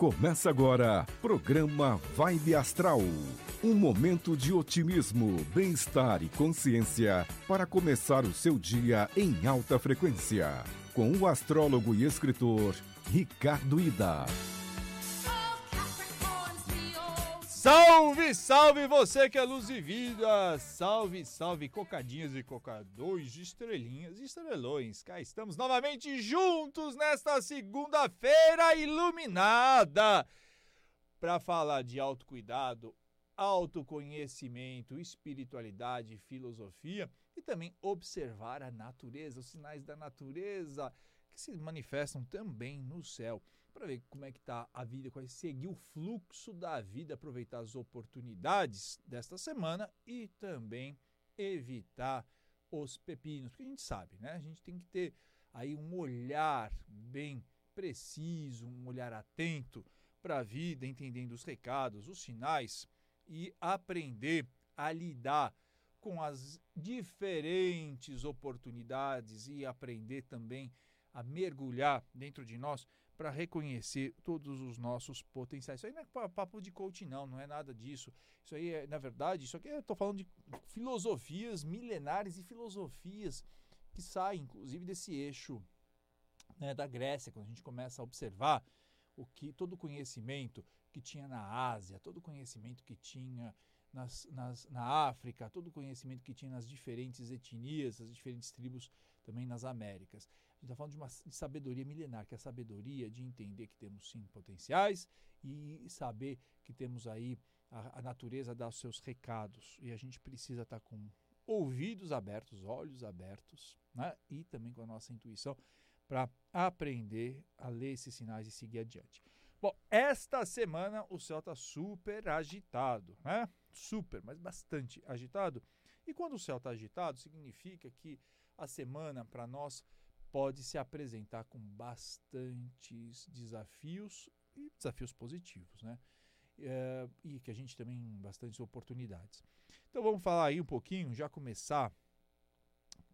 Começa agora, programa Vibe Astral. Um momento de otimismo, bem-estar e consciência para começar o seu dia em alta frequência. Com o astrólogo e escritor Ricardo Ida. Salve, salve você que é luz e vida! Salve, salve cocadinhas e cocadores, estrelinhas e estrelões. Cá estamos novamente juntos nesta segunda-feira iluminada para falar de autocuidado, autoconhecimento, espiritualidade, filosofia e também observar a natureza, os sinais da natureza que se manifestam também no céu para ver como é que está a vida, qual é seguir o fluxo da vida, aproveitar as oportunidades desta semana e também evitar os pepinos, porque a gente sabe, né? A gente tem que ter aí um olhar bem preciso, um olhar atento para a vida, entendendo os recados, os sinais e aprender a lidar com as diferentes oportunidades e aprender também a mergulhar dentro de nós para reconhecer todos os nossos potenciais. Isso aí não é papo de coaching, não, não é nada disso. Isso aí é, na verdade, isso aqui eu estou falando de filosofias milenares e filosofias que saem, inclusive, desse eixo né, da Grécia, quando a gente começa a observar o que todo o conhecimento que tinha na Ásia, todo o conhecimento que tinha nas, nas, na África, todo o conhecimento que tinha nas diferentes etnias, as diferentes tribos também nas Américas. Gente está falando de uma de sabedoria milenar, que é a sabedoria de entender que temos sim potenciais e saber que temos aí a, a natureza dar os seus recados. E a gente precisa estar tá com ouvidos abertos, olhos abertos, né? e também com a nossa intuição para aprender a ler esses sinais e seguir adiante. Bom, esta semana o céu está super agitado, né? Super, mas bastante agitado. E quando o céu está agitado, significa que a semana para nós pode se apresentar com bastantes desafios e desafios positivos, né? É, e que a gente também bastantes oportunidades. Então vamos falar aí um pouquinho, já começar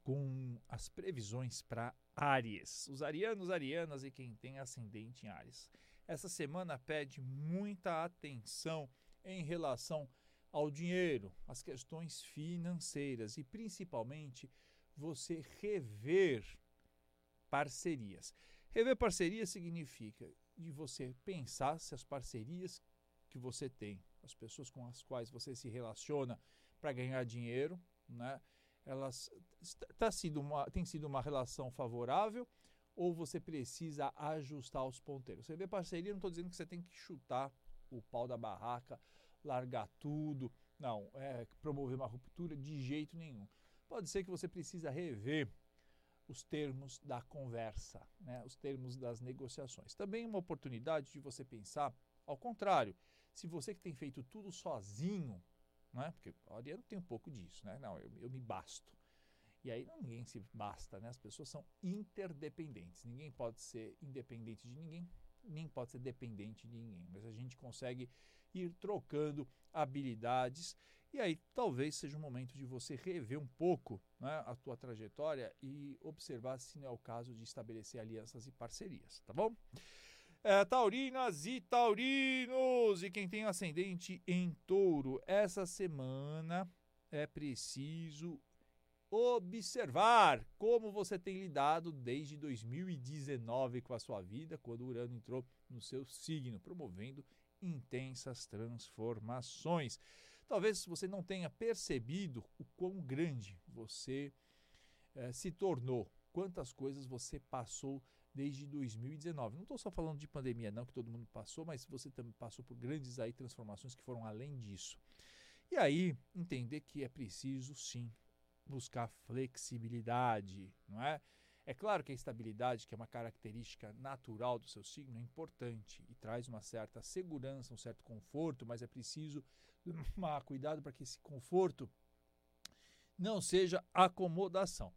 com as previsões para Áries. Os arianos, arianas e quem tem ascendente em Áries essa semana pede muita atenção em relação ao dinheiro, às questões financeiras e principalmente você rever parcerias. Rever parcerias significa de você pensar se as parcerias que você tem, as pessoas com as quais você se relaciona para ganhar dinheiro, né, elas tá sido uma, tem sido uma relação favorável ou você precisa ajustar os ponteiros. Vê parceria, não estou dizendo que você tem que chutar o pau da barraca, largar tudo. Não, é promover uma ruptura de jeito nenhum. Pode ser que você precisa rever os termos da conversa, né? os termos das negociações. Também uma oportunidade de você pensar ao contrário. Se você que tem feito tudo sozinho, né? porque o Ariano tem um pouco disso, né? não, eu, eu me basto. E aí ninguém se basta, né? As pessoas são interdependentes. Ninguém pode ser independente de ninguém, nem pode ser dependente de ninguém. Mas a gente consegue ir trocando habilidades e aí talvez seja o momento de você rever um pouco né, a tua trajetória e observar se não é o caso de estabelecer alianças e parcerias, tá bom? É, taurinas e taurinos e quem tem ascendente em touro, essa semana é preciso observar como você tem lidado desde 2019 com a sua vida, quando o Urano entrou no seu signo, promovendo intensas transformações. Talvez você não tenha percebido o quão grande você eh, se tornou, quantas coisas você passou desde 2019. Não estou só falando de pandemia, não, que todo mundo passou, mas você também passou por grandes aí transformações que foram além disso. E aí, entender que é preciso sim buscar flexibilidade, não é? É claro que a estabilidade, que é uma característica natural do seu signo, é importante e traz uma certa segurança, um certo conforto, mas é preciso tomar cuidado para que esse conforto não seja acomodação.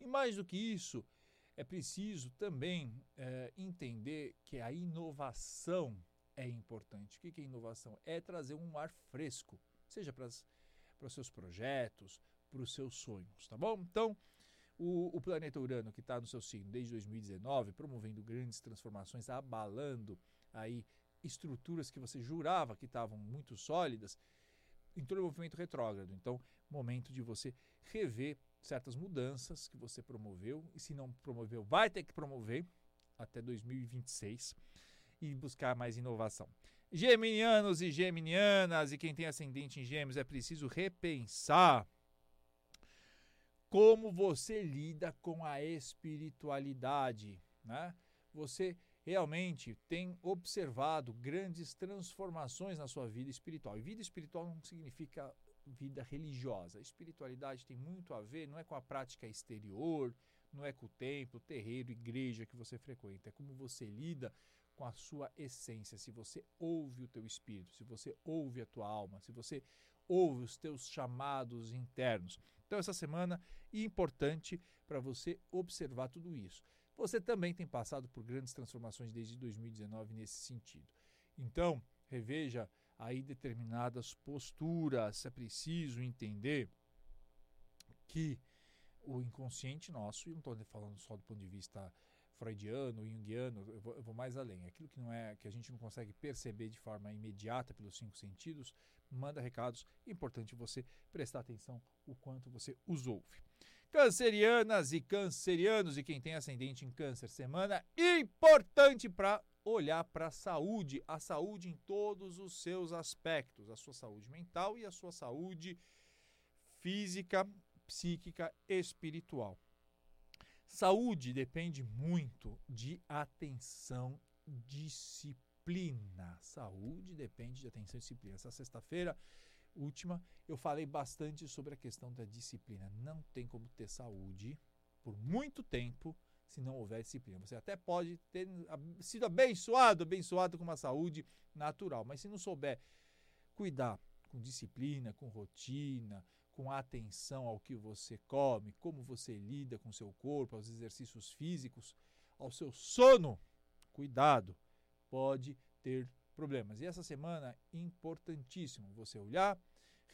E mais do que isso, é preciso também é, entender que a inovação é importante. O que é inovação? É trazer um ar fresco, seja para, para os seus projetos, para os seus sonhos, tá bom? Então, o, o planeta Urano, que está no seu signo desde 2019, promovendo grandes transformações, abalando aí estruturas que você jurava que estavam muito sólidas, entrou em movimento retrógrado. Então, momento de você rever certas mudanças que você promoveu, e se não promoveu, vai ter que promover até 2026 e buscar mais inovação. Geminianos e geminianas, e quem tem ascendente em gêmeos, é preciso repensar como você lida com a espiritualidade, né? Você realmente tem observado grandes transformações na sua vida espiritual. E vida espiritual não significa vida religiosa. A espiritualidade tem muito a ver, não é com a prática exterior, não é com o templo, terreiro, igreja que você frequenta, é como você lida com a sua essência, se você ouve o teu espírito, se você ouve a tua alma, se você ouve os teus chamados internos. Então essa semana é importante para você observar tudo isso. Você também tem passado por grandes transformações desde 2019 nesse sentido. Então, reveja aí determinadas posturas. É preciso entender que o inconsciente nosso, e não estou falando só do ponto de vista freudiano, junguiano, eu vou, eu vou, mais além. Aquilo que não é que a gente não consegue perceber de forma imediata pelos cinco sentidos, manda recados. Importante você prestar atenção o quanto você os ouve. Cancerianas e cancerianos e quem tem ascendente em câncer, semana importante para olhar para a saúde, a saúde em todos os seus aspectos, a sua saúde mental e a sua saúde física, psíquica, espiritual. Saúde depende muito de atenção, disciplina. Saúde depende de atenção e disciplina. Essa sexta-feira última, eu falei bastante sobre a questão da disciplina. Não tem como ter saúde por muito tempo se não houver disciplina. Você até pode ter sido abençoado, abençoado com uma saúde natural, mas se não souber cuidar com disciplina, com rotina, com atenção ao que você come, como você lida com seu corpo, aos exercícios físicos, ao seu sono, cuidado, pode ter problemas. E essa semana, importantíssimo você olhar,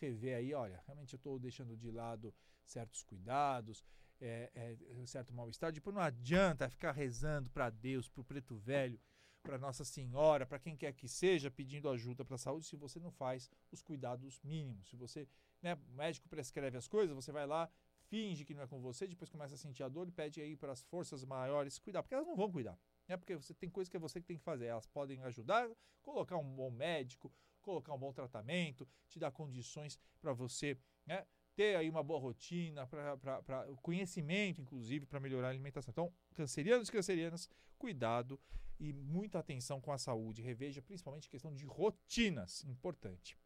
rever aí, olha, realmente eu estou deixando de lado certos cuidados, é, é, certo mal-estar. Depois não adianta ficar rezando para Deus, para o preto velho, para Nossa Senhora, para quem quer que seja, pedindo ajuda para a saúde, se você não faz os cuidados mínimos. Se você, né, o médico prescreve as coisas, você vai lá, finge que não é com você, depois começa a sentir a dor e pede aí para as forças maiores cuidar, porque elas não vão cuidar né? Porque você tem coisas que é você que tem que fazer. Elas podem ajudar, colocar um bom médico, colocar um bom tratamento, te dar condições para você, né? Ter aí uma boa rotina, para conhecimento, inclusive, para melhorar a alimentação. Então, cancerianos e cancerianas, cuidado e muita atenção com a saúde. Reveja principalmente questão de rotinas, importante.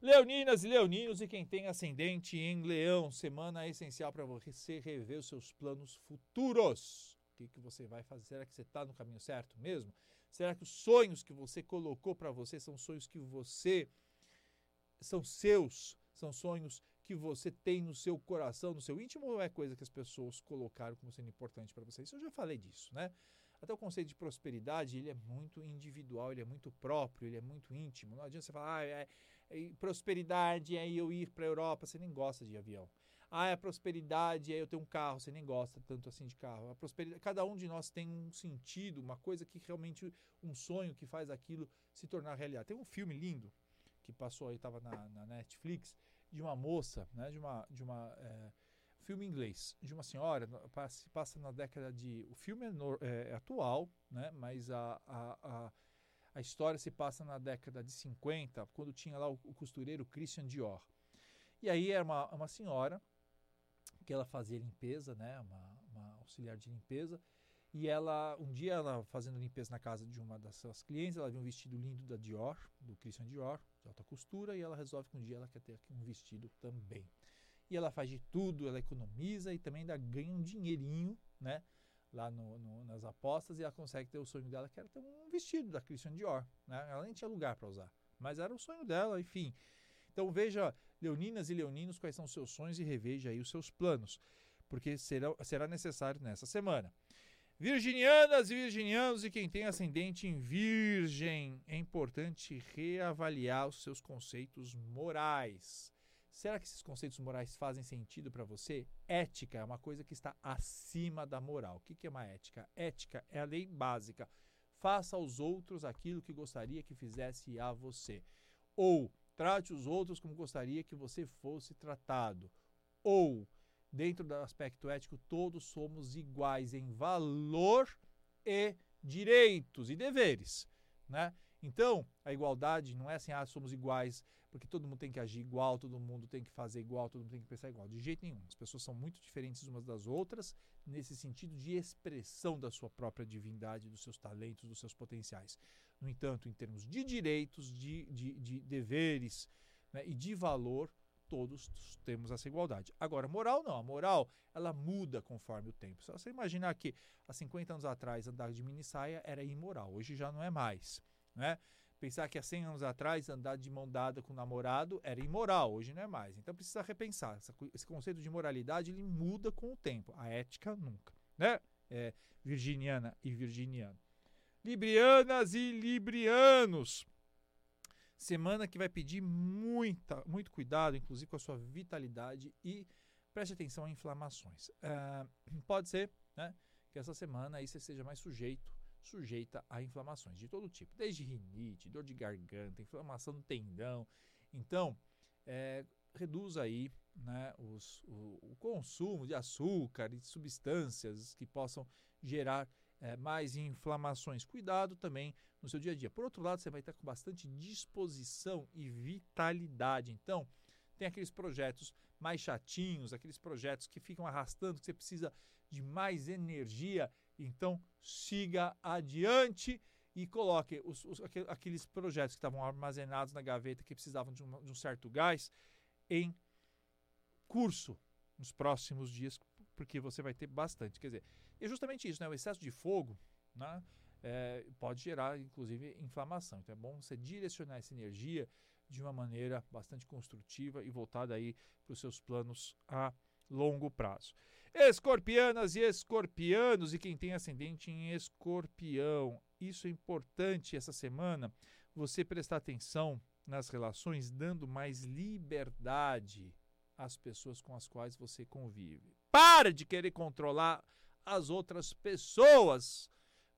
Leoninas e leoninos e quem tem ascendente em leão, semana essencial para você rever os seus planos futuros que, que você vai fazer? Será que você está no caminho certo mesmo? Será que os sonhos que você colocou para você são sonhos que você são seus? São sonhos que você tem no seu coração, no seu íntimo, ou é coisa que as pessoas colocaram como sendo importante para você? Isso eu já falei disso, né? Até o conceito de prosperidade, ele é muito individual, ele é muito próprio, ele é muito íntimo. Não adianta você falar, ah, é, é, prosperidade é eu ir para a Europa, você nem gosta de avião. Ah, é a prosperidade, é eu ter um carro, você nem gosta tanto assim de carro. A prosperidade, cada um de nós tem um sentido, uma coisa que realmente um sonho que faz aquilo se tornar realidade. Tem um filme lindo que passou aí, estava na, na, Netflix, de uma moça, né, de uma, de uma é, filme inglês, de uma senhora, passa, passa na década de, o filme é, no, é, é atual, né, mas a, a, a, a, história se passa na década de 50, quando tinha lá o, o costureiro Christian Dior. E aí era uma, uma senhora que ela fazia limpeza, né, uma, uma, auxiliar de limpeza, e ela, um dia ela fazendo limpeza na casa de uma das suas clientes, ela viu um vestido lindo da Dior, do Christian Dior, de alta costura, e ela resolve que um dia ela quer ter um vestido também. E ela faz de tudo, ela economiza e também ainda ganha um dinheirinho, né, lá no, no, nas apostas, e ela consegue ter o sonho dela, que era ter um vestido da Christian Dior, né, ela nem tinha lugar para usar, mas era o sonho dela, enfim. Então veja Leoninas e leoninos, quais são os seus sonhos e reveja aí os seus planos, porque será, será necessário nessa semana. Virginianas e virginianos e quem tem ascendente em Virgem, é importante reavaliar os seus conceitos morais. Será que esses conceitos morais fazem sentido para você? Ética é uma coisa que está acima da moral. O que é uma ética? Ética é a lei básica faça aos outros aquilo que gostaria que fizesse a você. Ou trate os outros como gostaria que você fosse tratado. Ou, dentro do aspecto ético, todos somos iguais em valor e direitos e deveres, né? Então, a igualdade não é assim, ah, somos iguais, porque todo mundo tem que agir igual, todo mundo tem que fazer igual, todo mundo tem que pensar igual. De jeito nenhum. As pessoas são muito diferentes umas das outras nesse sentido de expressão da sua própria divindade, dos seus talentos, dos seus potenciais. No entanto, em termos de direitos, de, de, de deveres né, e de valor, todos temos essa igualdade. Agora, moral não. A moral, ela muda conforme o tempo. Se você imaginar que há 50 anos atrás andar de mini saia era imoral, hoje já não é mais. Né? Pensar que há 100 anos atrás andar de mão dada com o namorado era imoral, hoje não é mais. Então precisa repensar. Esse conceito de moralidade ele muda com o tempo. A ética nunca. Né? É, virginiana e virginiano. Librianas e librianos. Semana que vai pedir muita, muito cuidado, inclusive com a sua vitalidade e preste atenção a inflamações. Uh, pode ser né, que essa semana aí você seja mais sujeito sujeita a inflamações de todo tipo, desde rinite, dor de garganta, inflamação do tendão. Então, é, reduz aí né, os, o, o, consumo de açúcar e de substâncias que possam gerar é, mais inflamações. Cuidado também no seu dia a dia. Por outro lado, você vai estar com bastante disposição e vitalidade. Então, tem aqueles projetos mais chatinhos, aqueles projetos que ficam arrastando, que você precisa de mais energia então, siga adiante e coloque os, os, aqueles projetos que estavam armazenados na gaveta que precisavam de um, de um certo gás em curso nos próximos dias, porque você vai ter bastante. Quer dizer, é justamente isso, né? O excesso de fogo né? É, pode gerar, inclusive, inflamação. Então é bom você direcionar essa energia de uma maneira bastante construtiva e voltada aí para os seus planos a longo prazo. Escorpianas e escorpianos e quem tem ascendente em escorpião. Isso é importante essa semana, você prestar atenção nas relações, dando mais liberdade às pessoas com as quais você convive. Para de querer controlar as outras pessoas.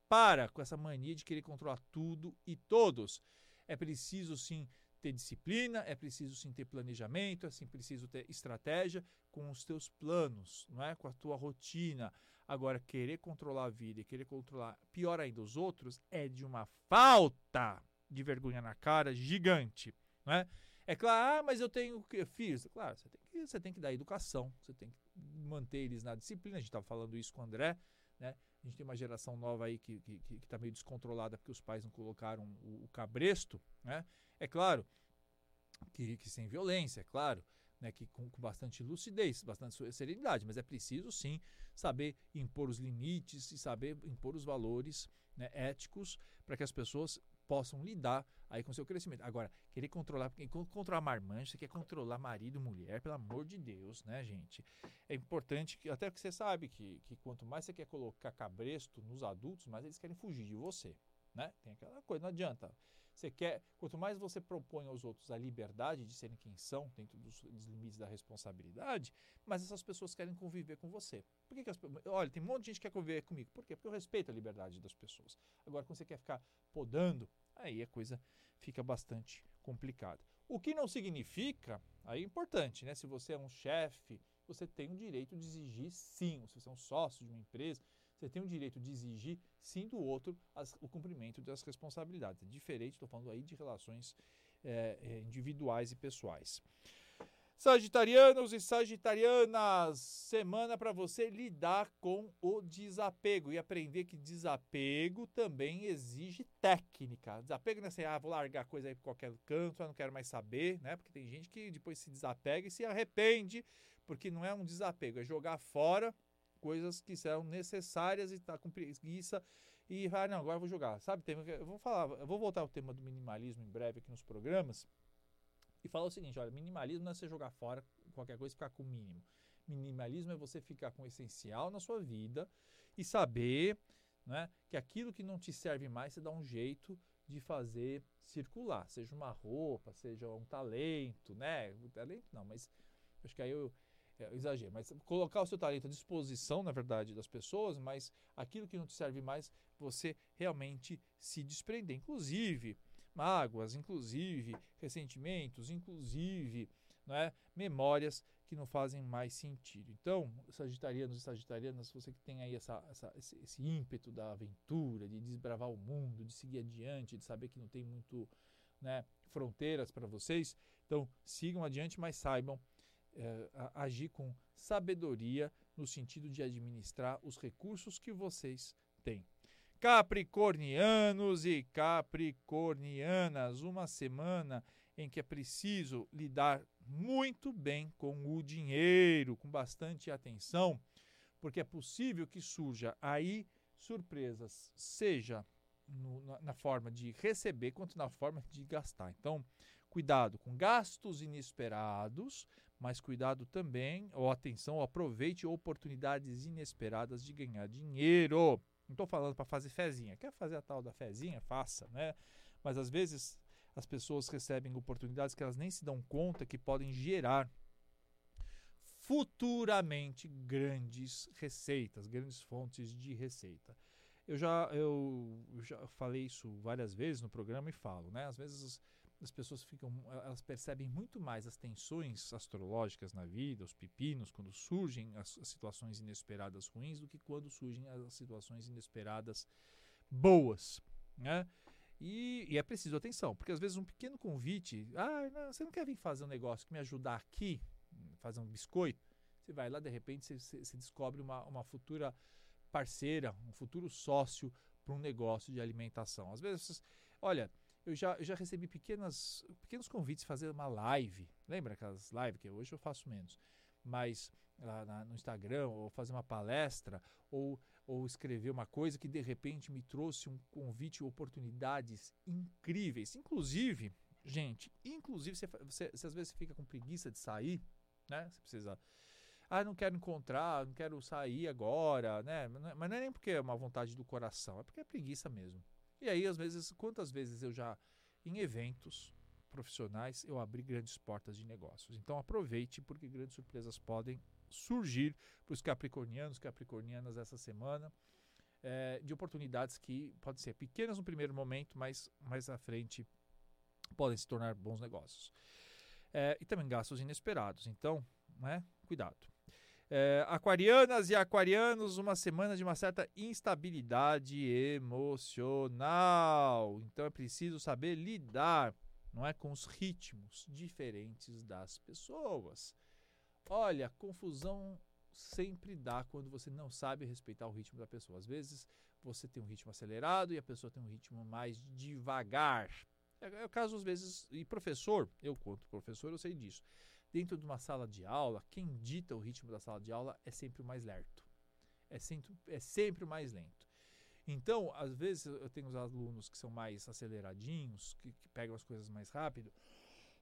Para com essa mania de querer controlar tudo e todos. É preciso sim ter disciplina, é preciso sim ter planejamento, é sim preciso ter estratégia com os teus planos, não é? com a tua rotina. Agora, querer controlar a vida e querer controlar, pior ainda, os outros, é de uma falta de vergonha na cara gigante. Não é? é claro, ah, mas eu tenho filhos. Claro, você tem, que, você tem que dar educação, você tem que manter eles na disciplina. A gente estava falando isso com o André, né? A gente tem uma geração nova aí que está que, que tá meio descontrolada porque os pais não colocaram o, o cabresto. Né? É claro que, que sem violência, é claro, né, que com, com, bastante lucidez, bastante serenidade, mas é preciso sim saber impor os limites e saber impor os valores né, éticos para que as pessoas possam lidar aí com o seu crescimento. Agora, querer controlar, controlar marmanjo, você quer controlar marido, mulher, pelo amor de Deus, né, gente? É importante, que até que você sabe que, que quanto mais você quer colocar cabresto nos adultos, mais eles querem fugir de você, né? Tem aquela coisa, não adianta. Você quer, quanto mais você propõe aos outros a liberdade de serem quem são, dentro dos, dos limites da responsabilidade, mais essas pessoas querem conviver com você. Por que, que as, olha, tem um monte de gente que quer conviver comigo. Por quê? Porque eu respeito a liberdade das pessoas. Agora, quando você quer ficar podando, aí a coisa fica bastante complicada. O que não significa, aí é importante, né? Se você é um chefe, você tem o direito de exigir sim, se você é um sócio de uma empresa, você tem o direito de exigir, sim, do outro as, o cumprimento das responsabilidades. É diferente, estou falando aí de relações é, individuais e pessoais. Sagitarianos e Sagitarianas, semana para você lidar com o desapego e aprender que desapego também exige técnica. Desapego não é assim, ah, vou largar coisa aí para qualquer canto, eu não quero mais saber, né? Porque tem gente que depois se desapega e se arrepende, porque não é um desapego, é jogar fora coisas que serão necessárias e tá com preguiça e ah, não, agora eu vou jogar. Sabe, tem, eu vou falar, eu vou voltar ao tema do minimalismo em breve aqui nos programas e falar o seguinte, olha, minimalismo não é você jogar fora qualquer coisa e ficar com o mínimo. Minimalismo é você ficar com o essencial na sua vida e saber né, que aquilo que não te serve mais, você dá um jeito de fazer circular, seja uma roupa, seja um talento, né? Talento não, mas acho que aí eu, é, exagero, mas colocar o seu talento à disposição, na verdade, das pessoas, mas aquilo que não te serve mais, você realmente se desprender. Inclusive, mágoas, inclusive ressentimentos, inclusive é memórias que não fazem mais sentido. Então, sagitarianos e sagitarianas, você que tem aí essa, essa, esse, esse, ímpeto da aventura, de desbravar o mundo, de seguir adiante, de saber que não tem muito né, fronteiras para vocês, então sigam adiante, mas saibam é, agir com sabedoria no sentido de administrar os recursos que vocês têm. Capricornianos e Capricornianas, uma semana em que é preciso lidar muito bem com o dinheiro, com bastante atenção, porque é possível que surja aí surpresas, seja no, na, na, forma de receber quanto na forma de gastar. Então, cuidado com gastos inesperados, mas cuidado também, ou atenção, ou aproveite oportunidades inesperadas de ganhar dinheiro. Não estou falando para fazer fezinha. Quer fazer a tal da fezinha? Faça, né? Mas às vezes as pessoas recebem oportunidades que elas nem se dão conta que podem gerar futuramente grandes receitas, grandes fontes de receita. Eu já, eu, já falei isso várias vezes no programa e falo, né? Às vezes as pessoas ficam, elas percebem muito mais as tensões astrológicas na vida, os pepinos, quando surgem as, as situações inesperadas ruins, do que quando surgem as situações inesperadas boas, né? E, e, é preciso atenção, porque às vezes um pequeno convite, ah, não, você não quer vir fazer um negócio que me ajudar aqui, fazer um biscoito? Você vai lá, de repente, você, você descobre uma, uma futura parceira, um futuro sócio para um negócio de alimentação. Às vezes, olha, eu já, eu já recebi pequenas, pequenos convites fazer uma live. Lembra aquelas lives que hoje eu faço menos? Mas lá na, no Instagram, ou fazer uma palestra, ou, ou escrever uma coisa que de repente me trouxe um convite oportunidades incríveis. Inclusive, gente, inclusive você, você, você às vezes fica com preguiça de sair, né? Você precisa. Ah, não quero encontrar, não quero sair agora, né? Mas não é nem porque é uma vontade do coração, é porque é preguiça mesmo. E aí, às vezes, quantas vezes eu já, em eventos profissionais, eu abri grandes portas de negócios. Então aproveite, porque grandes surpresas podem surgir para os capricornianos, capricornianas essa semana, é, de oportunidades que podem ser pequenas no primeiro momento, mas mais à frente podem se tornar bons negócios. É, e também gastos inesperados. Então, né, cuidado. É, aquarianas e aquarianos, uma semana de uma certa instabilidade emocional. Então é preciso saber lidar, não é, com os ritmos diferentes das pessoas. Olha, confusão sempre dá quando você não sabe respeitar o ritmo da pessoa. Às vezes você tem um ritmo acelerado e a pessoa tem um ritmo mais devagar. É, é o caso às vezes e professor, eu conto professor, eu sei disso dentro de uma sala de aula, quem dita o ritmo da sala de aula é sempre o mais lerto. É sempre, é sempre o mais lento. Então, às vezes eu tenho os alunos que são mais aceleradinhos, que, que pegam as coisas mais rápido,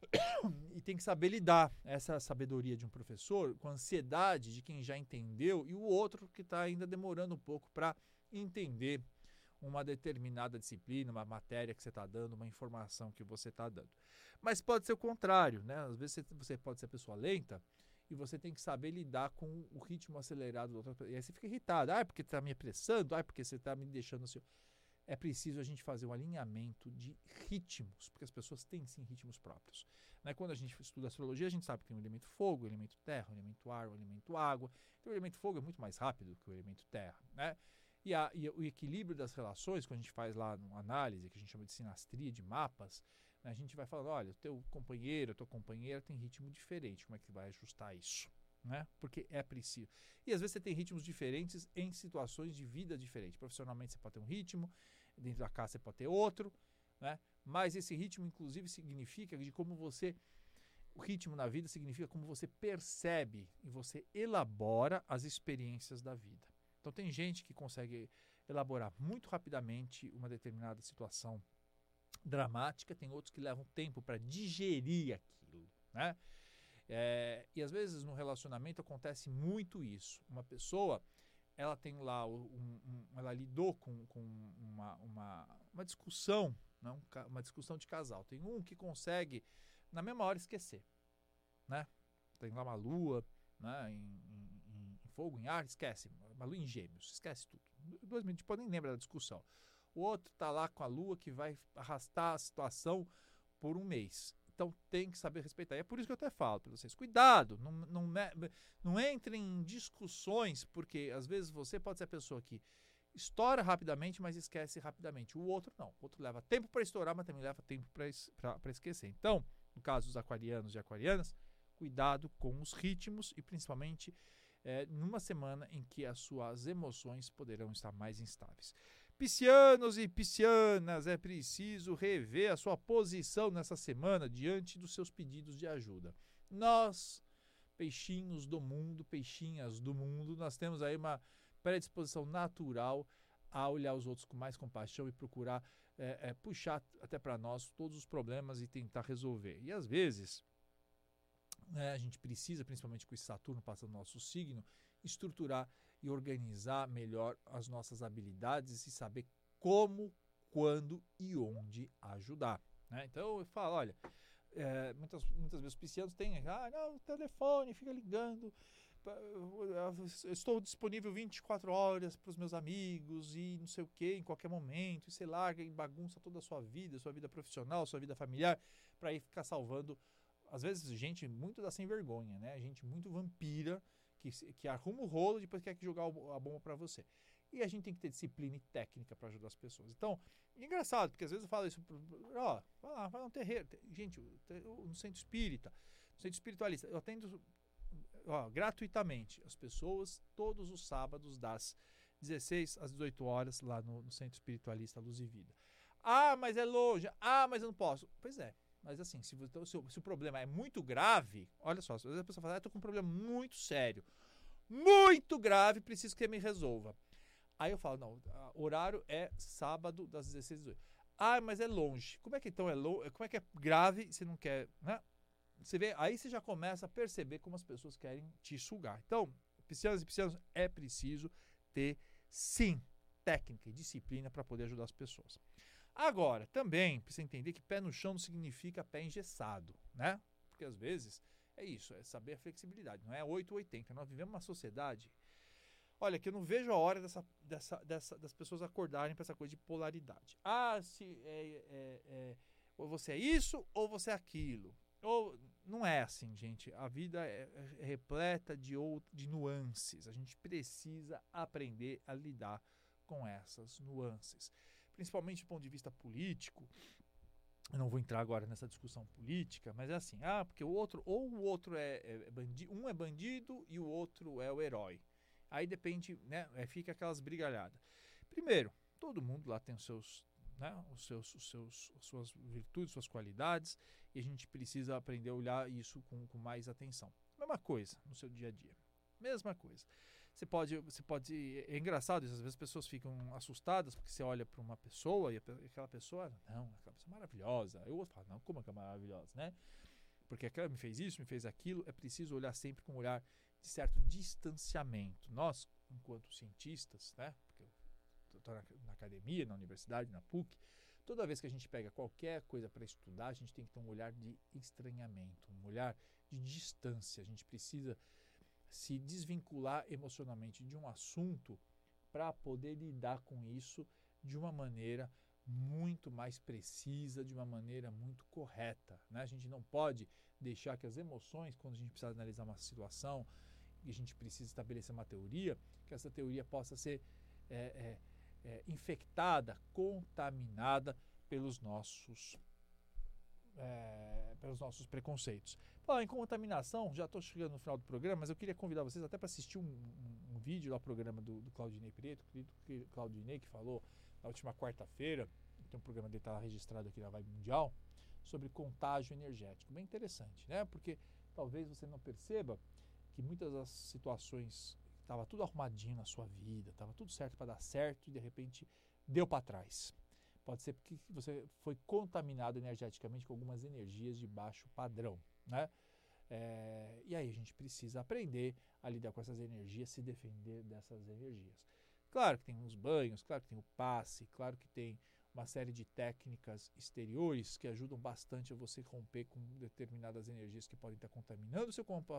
e tem que saber lidar essa sabedoria de um professor com a ansiedade de quem já entendeu e o outro que está ainda demorando um pouco para entender uma determinada disciplina, uma matéria que você está dando, uma informação que você está dando. Mas pode ser o contrário, né? Às vezes você pode ser pessoa lenta e você tem que saber lidar com o ritmo acelerado do outro. E aí você fica irritado. Ah, porque está me apressando? Ah, porque você está me deixando assim. É preciso a gente fazer um alinhamento de ritmos, porque as pessoas têm sim ritmos próprios. Né? Quando a gente estuda astrologia, a gente sabe que tem o elemento fogo, o elemento terra, o elemento ar, o elemento água. Então o elemento fogo é muito mais rápido que o elemento terra. Né? E, a, e, o equilíbrio das relações, quando a gente faz lá uma análise, que a gente chama de sinastria de mapas, né, a gente vai falando, olha, o teu companheiro, a tua companheira tem ritmo diferente, como é que vai ajustar isso? Né? Porque é preciso. E às vezes você tem ritmos diferentes em situações de vida diferentes. Profissionalmente você pode ter um ritmo, dentro da casa você pode ter outro, né? mas esse ritmo, inclusive, significa de como você. O ritmo na vida significa como você percebe e você elabora as experiências da vida. Então tem gente que consegue elaborar muito rapidamente uma determinada situação dramática, tem outros que levam tempo para digerir aquilo, né? É, e às vezes no relacionamento acontece muito isso. Uma pessoa, ela tem lá, um, um, ela lidou com, com uma, uma, uma discussão, não? Né? uma discussão de casal. Tem um que consegue, na mesma hora, esquecer, né? Tem lá uma lua, né, em, em, em, fogo, em ar, esquece. Uma lua em gêmeos, esquece tudo. Dois minutos, pode nem lembrar da discussão. O outro está lá com a lua que vai arrastar a situação por um mês. Então tem que saber respeitar. E é por isso que eu até falo para vocês: cuidado, não, não, não entrem em discussões, porque às vezes você pode ser a pessoa que estoura rapidamente, mas esquece rapidamente. O outro não. O outro leva tempo para estourar, mas também leva tempo para esquecer. Então, no caso dos aquarianos e aquarianas, cuidado com os ritmos e principalmente é, numa semana em que as suas emoções poderão estar mais instáveis. Piscianos e piscianas, é preciso rever a sua posição nessa semana diante dos seus pedidos de ajuda. Nós, peixinhos do mundo, peixinhas do mundo, nós temos aí uma predisposição natural a olhar os outros com mais compaixão e procurar é, é, puxar até para nós todos os problemas e tentar resolver. E às vezes a gente precisa, principalmente com esse Saturno passando no nosso signo, estruturar e organizar melhor as nossas habilidades e saber como, quando e onde ajudar. Né? Então eu falo, olha, é, muitas, muitas vezes os piscianos têm, ah, não, telefone fica ligando, estou disponível 24 horas para os meus amigos e não sei o que, em qualquer momento, e você larga e bagunça toda a sua vida, sua vida profissional, sua vida familiar, para ir ficar salvando, às vezes, gente muito da sem vergonha, né? Gente muito vampira, que, que arruma o rolo e depois quer jogar a bomba para você. E a gente tem que ter disciplina e técnica para ajudar as pessoas. Então, engraçado, porque às vezes eu falo isso, ó, vai lá, vai no terreiro. Gente, no centro espírita, no centro espiritualista, eu atendo ó, gratuitamente as pessoas todos os sábados das 16 às 18 horas lá no, no Centro Espiritualista Luz e Vida. Ah, mas é longe. Ah, mas eu não posso. Pois é. Mas assim, se, então, se, se o problema é muito grave, olha só, às vezes a pessoa fala, ah, eu tô com um problema muito sério. Muito grave, preciso que me resolva. Aí eu falo, não, horário é sábado das 16 às 18. Ah, mas é longe. Como é que então é longe? Como é que é grave e você não quer, né? Você vê, aí você já começa a perceber como as pessoas querem te sugar. Então, piscianos e piscianos, é preciso ter, sim, técnica e disciplina para poder ajudar as pessoas. Agora, também precisa entender que pé no chão não significa pé engessado, né? Porque às vezes é isso, é saber a flexibilidade, não é 880. Nós vivemos uma sociedade. Olha, que eu não vejo a hora dessa, dessa, dessa das pessoas acordarem para essa coisa de polaridade. Ah, se é, é, é, ou você é isso ou você é aquilo. Ou não é assim, gente. A vida é, é repleta de, out de nuances. A gente precisa aprender a lidar com essas nuances. Principalmente do ponto de vista político. Eu não vou entrar agora nessa discussão política, mas é assim, ah, porque o outro, ou o outro é, é, bandido, um é bandido e o outro é o herói. Aí depende, né? É, fica aquelas brigalhadas. Primeiro, todo mundo lá tem os seus né, os seus, os seus, suas virtudes, suas qualidades, e a gente precisa aprender a olhar isso com, com mais atenção. Mesma coisa no seu dia a dia. Mesma coisa. Você pode, você pode. É engraçado, às vezes as pessoas ficam assustadas porque você olha para uma pessoa e aquela pessoa, não, aquela pessoa é maravilhosa. Eu falo, não, como é que é maravilhosa, né? Porque aquela me fez isso, me fez aquilo. É preciso olhar sempre com um olhar de certo distanciamento. Nós, enquanto cientistas, né? Porque estou na, na academia, na universidade, na PUC, toda vez que a gente pega qualquer coisa para estudar, a gente tem que ter um olhar de estranhamento, um olhar de distância. A gente precisa se desvincular emocionalmente de um assunto para poder lidar com isso de uma maneira muito mais precisa, de uma maneira muito correta. Né? A gente não pode deixar que as emoções, quando a gente precisa analisar uma situação e a gente precisa estabelecer uma teoria, que essa teoria possa ser é, é, é, infectada, contaminada pelos nossos, é, pelos nossos preconceitos. Falar em contaminação, já estou chegando no final do programa, mas eu queria convidar vocês até para assistir um, um, um, vídeo lá, programa do, do Claudinei Preto, querido Claudinei, que falou na última quarta-feira, tem um programa dele está registrado aqui na Vibe Mundial, sobre contágio energético. Bem interessante, né? Porque talvez você não perceba que muitas das situações estava tudo arrumadinho na sua vida, estava tudo certo para dar certo e de repente deu para trás. Pode ser porque você foi contaminado energeticamente com algumas energias de baixo padrão, né? É, e aí a gente precisa aprender a lidar com essas energias, se defender dessas energias. Claro que tem uns banhos, claro que tem o passe, claro que tem uma série de técnicas exteriores que ajudam bastante a você romper com determinadas energias que podem estar contaminando o seu campo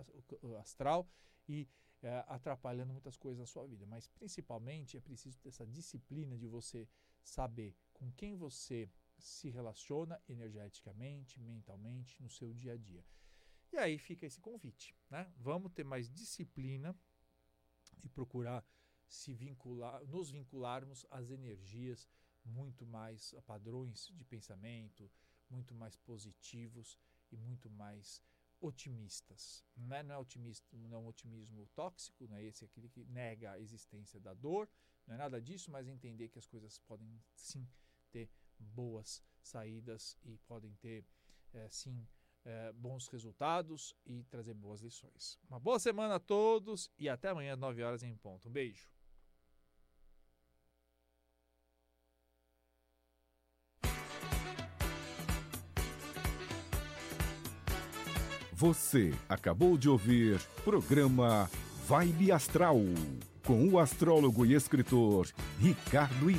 astral e é, atrapalhando muitas coisas na sua vida. Mas principalmente é preciso ter essa disciplina de você saber com quem você se relaciona energeticamente, mentalmente, no seu dia a dia. E aí fica esse convite, né? Vamos ter mais disciplina e procurar se vincular, nos vincularmos às energias muito mais a padrões de pensamento, muito mais positivos e muito mais otimistas. Não é, não é, otimista, não é um otimismo tóxico, não é esse aquele que nega a existência da dor, não é nada disso, mas entender que as coisas podem sim ter boas saídas e podem ter é, sim é, bons resultados e trazer boas lições. Uma boa semana a todos e até amanhã, 9 horas em ponto. Um beijo. Você acabou de ouvir programa Vibe Astral com o astrólogo e escritor Ricardo